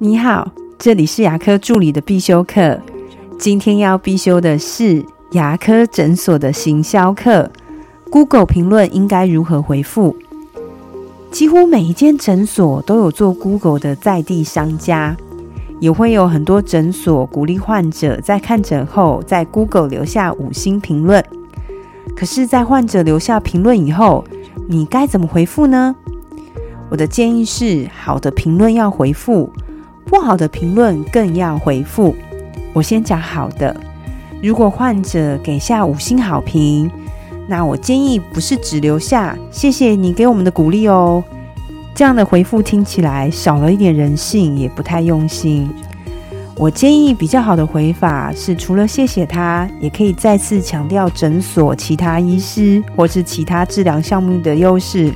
你好，这里是牙科助理的必修课。今天要必修的是牙科诊所的行销课。Google 评论应该如何回复？几乎每一间诊所都有做 Google 的在地商家，也会有很多诊所鼓励患者在看诊后在 Google 留下五星评论。可是，在患者留下评论以后，你该怎么回复呢？我的建议是：好的评论要回复。不好的评论更要回复。我先讲好的。如果患者给下五星好评，那我建议不是只留下“谢谢你给我们的鼓励哦”这样的回复，听起来少了一点人性，也不太用心。我建议比较好的回法是，除了谢谢他，也可以再次强调诊所其他医师或是其他治疗项目的优势。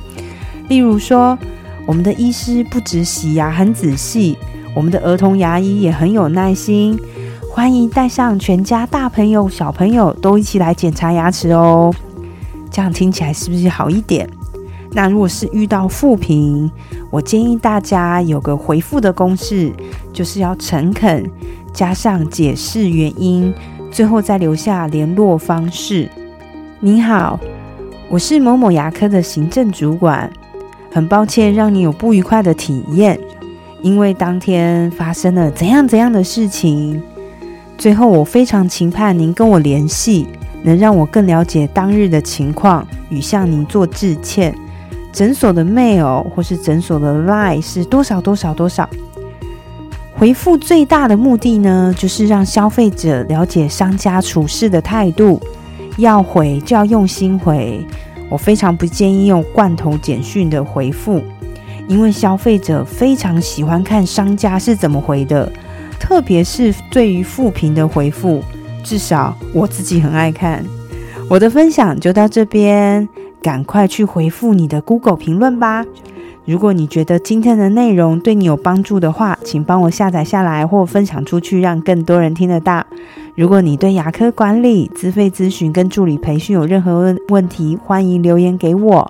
例如说，我们的医师不止洗牙很仔细。我们的儿童牙医也很有耐心，欢迎带上全家大朋友、小朋友都一起来检查牙齿哦。这样听起来是不是好一点？那如果是遇到负评，我建议大家有个回复的公式，就是要诚恳加上解释原因，最后再留下联络方式。你好，我是某某牙科的行政主管，很抱歉让你有不愉快的体验。因为当天发生了怎样怎样的事情，最后我非常期盼您跟我联系，能让我更了解当日的情况，与向您做致歉。诊所的 mail 或是诊所的 line 是多少多少多少？回复最大的目的呢，就是让消费者了解商家处事的态度。要回就要用心回，我非常不建议用罐头简讯的回复。因为消费者非常喜欢看商家是怎么回的，特别是对于负评的回复，至少我自己很爱看。我的分享就到这边，赶快去回复你的 Google 评论吧。如果你觉得今天的内容对你有帮助的话，请帮我下载下来或分享出去，让更多人听得到。如果你对牙科管理、资费咨询跟助理培训有任何问问题，欢迎留言给我。